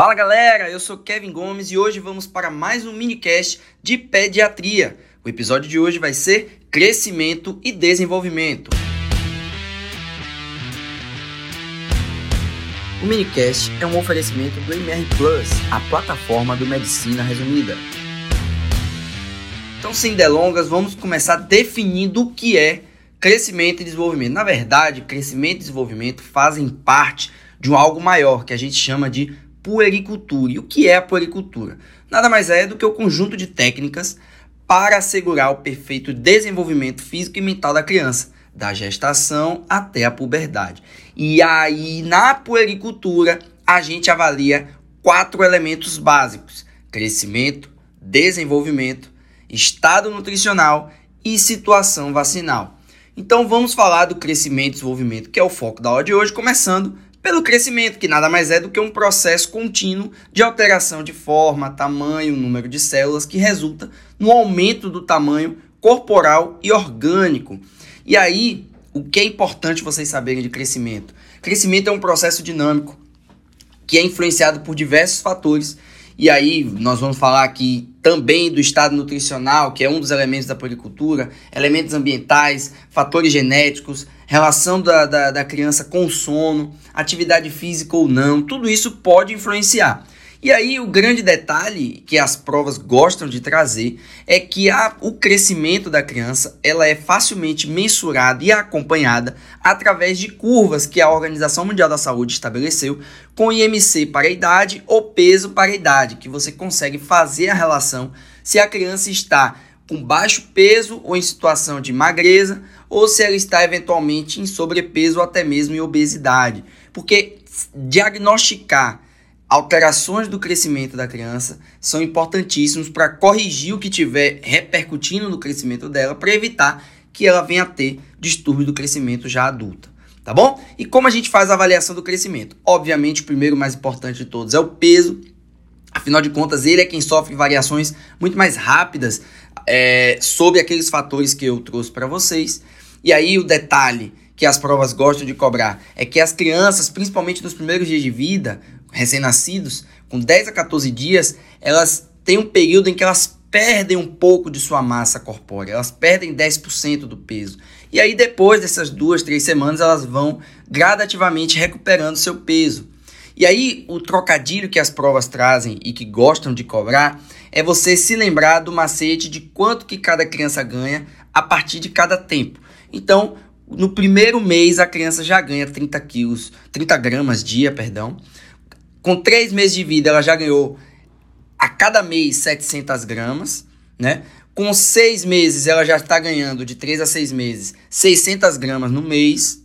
Fala galera, eu sou Kevin Gomes e hoje vamos para mais um minicast de pediatria. O episódio de hoje vai ser crescimento e desenvolvimento. O minicast é um oferecimento do MR Plus, a plataforma do Medicina Resumida. Então, sem delongas, vamos começar definindo o que é crescimento e desenvolvimento. Na verdade, crescimento e desenvolvimento fazem parte de um algo maior que a gente chama de puericultura. E o que é a puericultura? Nada mais é do que o conjunto de técnicas para assegurar o perfeito desenvolvimento físico e mental da criança, da gestação até a puberdade. E aí, na puericultura, a gente avalia quatro elementos básicos: crescimento, desenvolvimento, estado nutricional e situação vacinal. Então vamos falar do crescimento e desenvolvimento, que é o foco da aula de hoje, começando pelo crescimento, que nada mais é do que um processo contínuo de alteração de forma, tamanho, número de células que resulta no aumento do tamanho corporal e orgânico. E aí, o que é importante vocês saberem de crescimento? Crescimento é um processo dinâmico que é influenciado por diversos fatores. E aí, nós vamos falar aqui também do estado nutricional, que é um dos elementos da policultura, elementos ambientais, fatores genéticos, relação da, da, da criança com sono, atividade física ou não, tudo isso pode influenciar. E aí o grande detalhe que as provas gostam de trazer é que a, o crescimento da criança ela é facilmente mensurada e acompanhada através de curvas que a Organização Mundial da Saúde estabeleceu com IMC para a idade ou peso para a idade, que você consegue fazer a relação se a criança está com baixo peso ou em situação de magreza, ou se ela está eventualmente em sobrepeso ou até mesmo em obesidade. Porque diagnosticar alterações do crescimento da criança são importantíssimos para corrigir o que tiver repercutindo no crescimento dela, para evitar que ela venha a ter distúrbio do crescimento já adulta. Tá bom? E como a gente faz a avaliação do crescimento? Obviamente, o primeiro mais importante de todos é o peso. Afinal de contas, ele é quem sofre variações muito mais rápidas é, sobre aqueles fatores que eu trouxe para vocês. E aí o detalhe que as provas gostam de cobrar é que as crianças, principalmente nos primeiros dias de vida, recém-nascidos, com 10 a 14 dias, elas têm um período em que elas perdem um pouco de sua massa corpórea, elas perdem 10% do peso. E aí depois dessas duas, três semanas, elas vão gradativamente recuperando seu peso. E aí o trocadilho que as provas trazem e que gostam de cobrar é você se lembrar do macete de quanto que cada criança ganha a partir de cada tempo. Então, no primeiro mês a criança já ganha 30 quilos, 30 gramas dia, perdão. Com três meses de vida ela já ganhou a cada mês 700 gramas, né? Com seis meses ela já está ganhando de 3 a 6 meses 600 gramas no mês.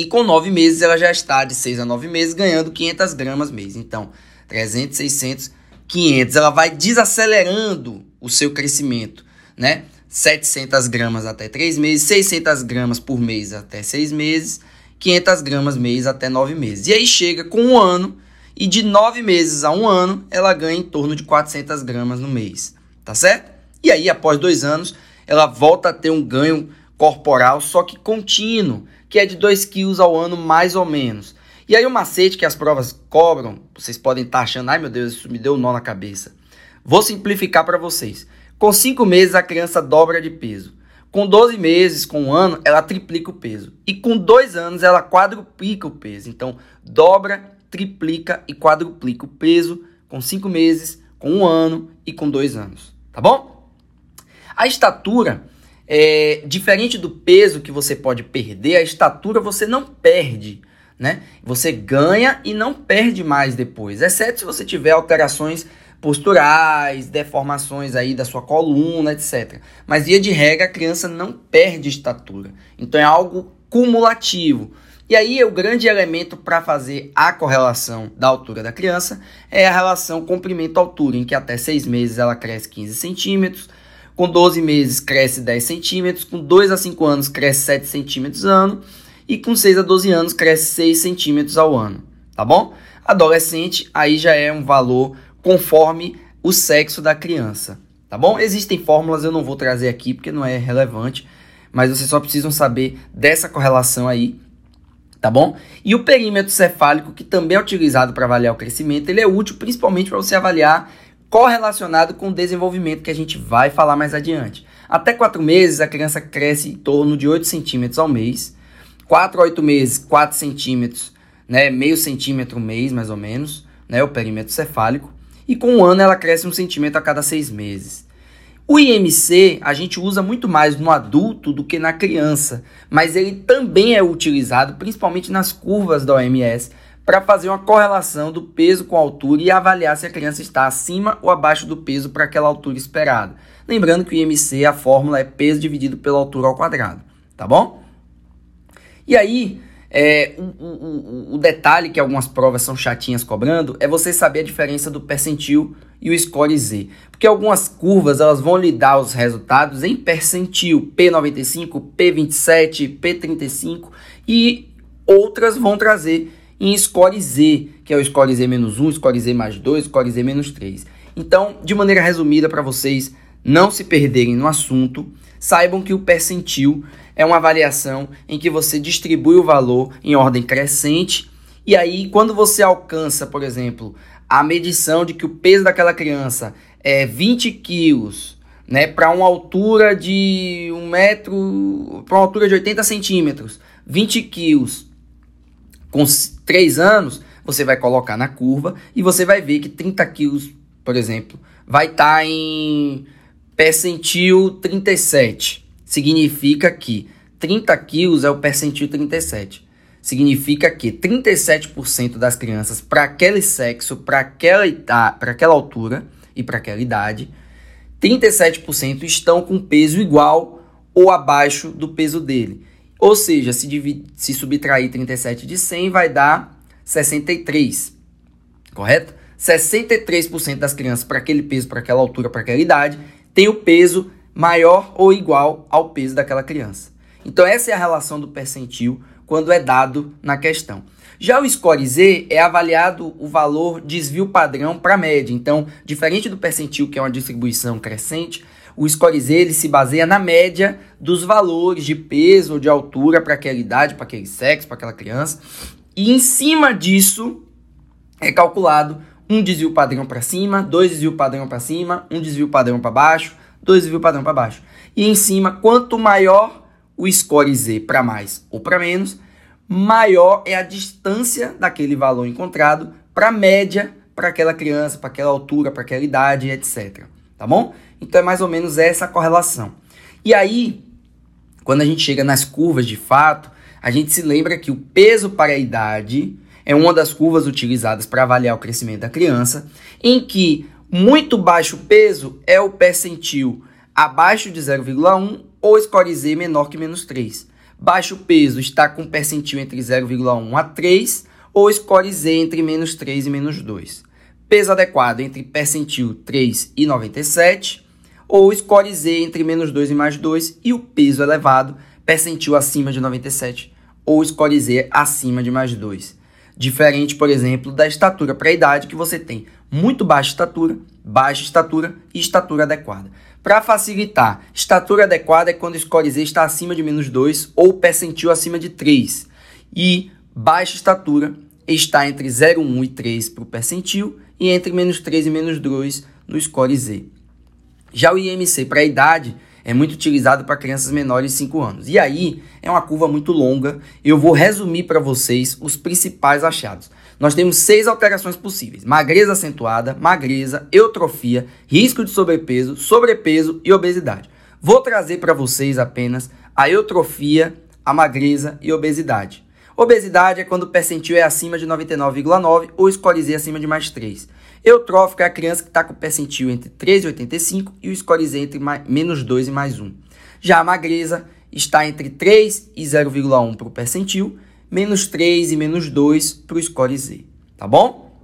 E com nove meses ela já está de 6 a 9 meses ganhando 500 gramas mês. Então, 300, 600, 500, ela vai desacelerando o seu crescimento, né? 700 gramas até 3 meses, 600 gramas por mês até 6 meses, 500 gramas mês até 9 meses. E aí chega com um ano, e de 9 meses a um ano, ela ganha em torno de 400 gramas no mês, tá certo? E aí, após dois anos, ela volta a ter um ganho corporal, só que contínuo, que é de 2 quilos ao ano, mais ou menos. E aí o macete que as provas cobram, vocês podem estar tá achando, ai meu Deus, isso me deu um nó na cabeça. Vou simplificar para vocês. Com 5 meses a criança dobra de peso. Com 12 meses, com um ano, ela triplica o peso. E com 2 anos ela quadruplica o peso. Então, dobra, triplica e quadruplica o peso com 5 meses, com um ano e com 2 anos. Tá bom? A estatura é diferente do peso que você pode perder, a estatura você não perde né? Você ganha e não perde mais depois, exceto se você tiver alterações posturais, deformações aí da sua coluna, etc. Mas via de regra a criança não perde estatura. Então é algo cumulativo. E aí o grande elemento para fazer a correlação da altura da criança é a relação comprimento-altura, em que até 6 meses ela cresce 15 centímetros, com 12 meses cresce 10 centímetros, com 2 a 5 anos cresce 7 centímetros ano, e com 6 a 12 anos cresce 6 centímetros ao ano, tá bom? Adolescente, aí já é um valor conforme o sexo da criança, tá bom? Existem fórmulas, eu não vou trazer aqui porque não é relevante, mas vocês só precisam saber dessa correlação aí tá bom? E o perímetro cefálico, que também é utilizado para avaliar o crescimento, ele é útil principalmente para você avaliar correlacionado com o desenvolvimento que a gente vai falar mais adiante. Até 4 meses, a criança cresce em torno de 8 centímetros ao mês. 4 a 8 meses, 4 centímetros, né, meio centímetro mês, mais ou menos, né, o perímetro cefálico. E com um ano, ela cresce um centímetro a cada 6 meses. O IMC a gente usa muito mais no adulto do que na criança, mas ele também é utilizado principalmente nas curvas da OMS para fazer uma correlação do peso com a altura e avaliar se a criança está acima ou abaixo do peso para aquela altura esperada. Lembrando que o IMC, a fórmula é peso dividido pela altura ao quadrado, tá bom? E aí, é, o, o, o, detalhe que algumas provas são chatinhas cobrando é você saber a diferença do percentil e o score Z. Porque algumas curvas elas vão lhe dar os resultados em percentil P95, P27, P35 e outras vão trazer em score Z, que é o score Z menos 1, score Z mais 2, score Z menos 3. Então, de maneira resumida para vocês não se perderem no assunto, saibam que o percentil é uma avaliação em que você distribui o valor em ordem crescente e aí quando você alcança, por exemplo, a medição de que o peso daquela criança é 20 quilos, né, para uma altura de um metro, para uma altura de 80 centímetros, 20 quilos, com 3 anos, você vai colocar na curva e você vai ver que 30 quilos, por exemplo, vai estar tá em percentil 37 significa que 30 quilos é o percentil 37. Significa que 37% das crianças para aquele sexo, para aquela, para aquela altura e para aquela idade, 37% estão com peso igual ou abaixo do peso dele. Ou seja, se, divide, se subtrair 37 de 100 vai dar 63, correto? 63% das crianças para aquele peso, para aquela altura, para aquela idade, tem o peso maior ou igual ao peso daquela criança. Então essa é a relação do percentil quando é dado na questão. Já o score Z é avaliado o valor desvio padrão para a média. Então, diferente do percentil, que é uma distribuição crescente, o score Z ele se baseia na média dos valores de peso ou de altura para aquela idade, para aquele sexo, para aquela criança. E em cima disso é calculado um desvio padrão para cima, dois desvio padrão para cima, um desvio padrão para baixo, dois desvio padrão para baixo. E em cima, quanto maior o score Z para mais ou para menos, maior é a distância daquele valor encontrado para a média para aquela criança, para aquela altura, para aquela idade, etc. Tá bom? Então é mais ou menos essa correlação. E aí, quando a gente chega nas curvas de fato, a gente se lembra que o peso para a idade é uma das curvas utilizadas para avaliar o crescimento da criança, em que muito baixo peso é o percentil abaixo de 0,1 ou score Z menor que menos 3. Baixo peso está com percentil entre 0,1 a 3 ou score Z entre menos 3 e menos 2. Peso adequado entre percentil 3 e 97 ou score Z entre menos 2 e mais 2 e o peso elevado, percentil acima de 97 ou score Z acima de mais 2. Diferente, por exemplo, da estatura para a idade, que você tem muito baixa estatura, baixa estatura e estatura adequada. Para facilitar, estatura adequada é quando o score Z está acima de menos 2 ou percentil acima de 3. E baixa estatura está entre 0,1 e 3 para o percentil e entre menos 3 e menos 2 no score Z. Já o IMC para a idade é muito utilizado para crianças menores de 5 anos. E aí é uma curva muito longa. Eu vou resumir para vocês os principais achados. Nós temos seis alterações possíveis: magreza acentuada, magreza, eutrofia, risco de sobrepeso, sobrepeso e obesidade. Vou trazer para vocês apenas a eutrofia, a magreza e obesidade. Obesidade é quando o percentil é acima de 99,9 ou score Z acima de mais 3. Eutrófico é a criança que está com o percentil entre 3 e 85 e o score Z entre menos 2 e mais 1. Já a magreza está entre 3 e 0,1 para o percentil, menos 3 e menos 2 para o score Z, tá bom?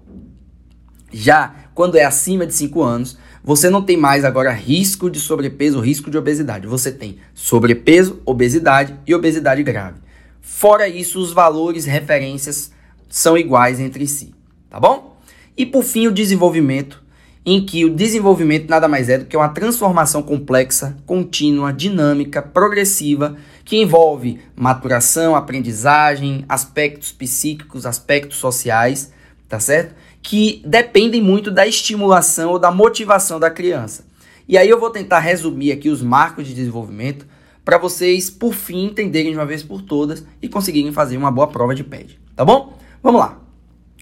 Já quando é acima de 5 anos, você não tem mais agora risco de sobrepeso, risco de obesidade. Você tem sobrepeso, obesidade e obesidade grave. Fora isso, os valores referências são iguais entre si, tá bom? E por fim, o desenvolvimento em que o desenvolvimento nada mais é do que uma transformação complexa, contínua, dinâmica, progressiva, que envolve maturação, aprendizagem, aspectos psíquicos, aspectos sociais, tá certo? Que dependem muito da estimulação ou da motivação da criança. E aí eu vou tentar resumir aqui os marcos de desenvolvimento para vocês, por fim, entenderem de uma vez por todas e conseguirem fazer uma boa prova de PED, tá bom? Vamos lá.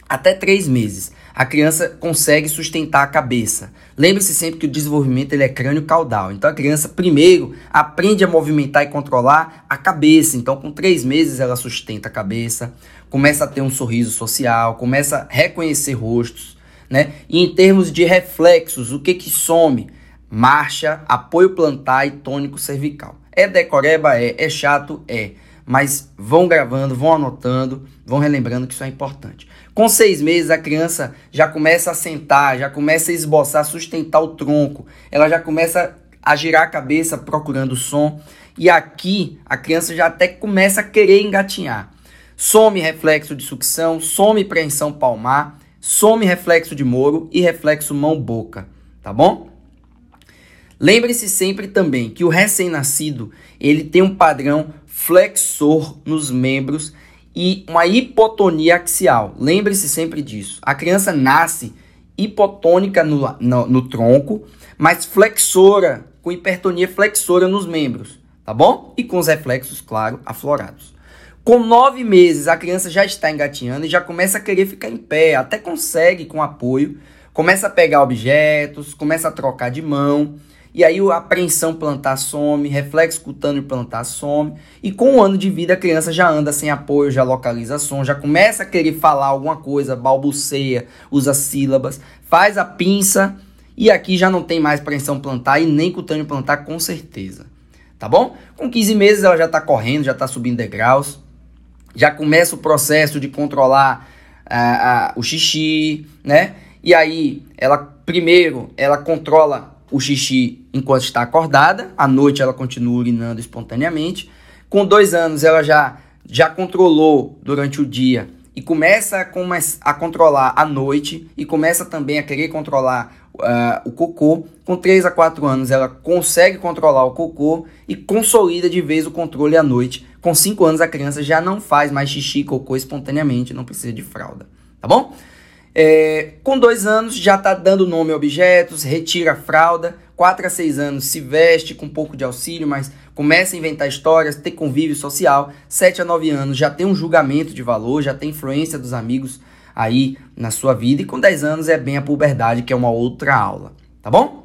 Até três meses, a criança consegue sustentar a cabeça. Lembre-se sempre que o desenvolvimento ele é crânio-caudal. Então a criança primeiro aprende a movimentar e controlar a cabeça. Então com três meses ela sustenta a cabeça, começa a ter um sorriso social, começa a reconhecer rostos, né? E em termos de reflexos, o que que some? Marcha, apoio plantar e tônico cervical. É decoreba? É. É chato? É. Mas vão gravando, vão anotando, vão relembrando que isso é importante. Com seis meses, a criança já começa a sentar, já começa a esboçar, sustentar o tronco, ela já começa a girar a cabeça procurando som. E aqui a criança já até começa a querer engatinhar. Some reflexo de sucção, some preensão palmar, some reflexo de moro e reflexo mão-boca, tá bom? Lembre-se sempre também que o recém-nascido ele tem um padrão flexor nos membros e uma hipotonia axial. Lembre-se sempre disso. A criança nasce hipotônica no, no, no, tronco, mas flexora, com hipertonia flexora nos membros, tá bom? E com os reflexos, claro, aflorados. Com nove meses, a criança já está engatinhando e já começa a querer ficar em pé, até consegue com apoio, começa a pegar objetos, começa a trocar de mão e aí a apreensão plantar some, reflexo cutâneo plantar some. E com um ano de vida a criança já anda sem apoio, já localiza som, já começa a querer falar alguma coisa, balbuceia, usa sílabas, faz a pinça e aqui já não tem mais apreensão plantar e nem cutâneo plantar com certeza. Tá bom? Com 15 meses ela já está correndo, já está subindo degraus, já começa o processo de controlar o xixi, né? E aí ela primeiro ela controla o xixi enquanto está acordada, à noite ela continua urinando espontaneamente. Com dois anos ela já, já controlou durante o dia e começa a, a controlar à noite e começa também a querer controlar uh, o cocô. Com 3 a 4 anos ela consegue controlar o cocô e consolida de vez o controle à noite. Com 5 anos a criança já não faz mais xixi e cocô espontaneamente, não precisa de fralda, tá bom? É, com dois anos já está dando nome a objetos, retira a fralda. 4 a 6 anos se veste com um pouco de auxílio, mas começa a inventar histórias, ter convívio social. 7 a 9 anos já tem um julgamento de valor, já tem influência dos amigos aí na sua vida. E com 10 anos é bem a puberdade, que é uma outra aula. Tá bom?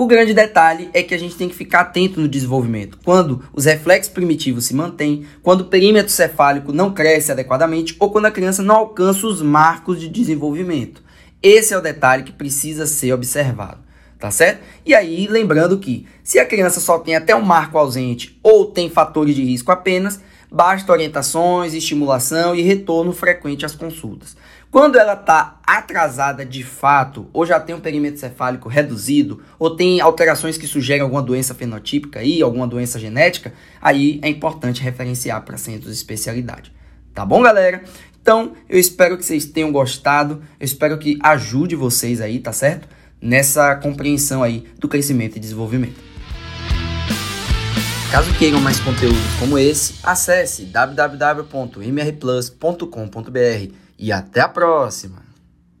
O grande detalhe é que a gente tem que ficar atento no desenvolvimento. Quando os reflexos primitivos se mantêm, quando o perímetro cefálico não cresce adequadamente ou quando a criança não alcança os marcos de desenvolvimento. Esse é o detalhe que precisa ser observado, tá certo? E aí, lembrando que se a criança só tem até um marco ausente ou tem fatores de risco apenas, basta orientações, estimulação e retorno frequente às consultas. Quando ela está atrasada de fato, ou já tem um perímetro cefálico reduzido, ou tem alterações que sugerem alguma doença fenotípica aí, alguma doença genética, aí é importante referenciar para centros de especialidade. Tá bom, galera? Então, eu espero que vocês tenham gostado, eu espero que ajude vocês aí, tá certo? Nessa compreensão aí do crescimento e desenvolvimento. Caso queiram mais conteúdos como esse, acesse www.mrplus.com.br e até a próxima!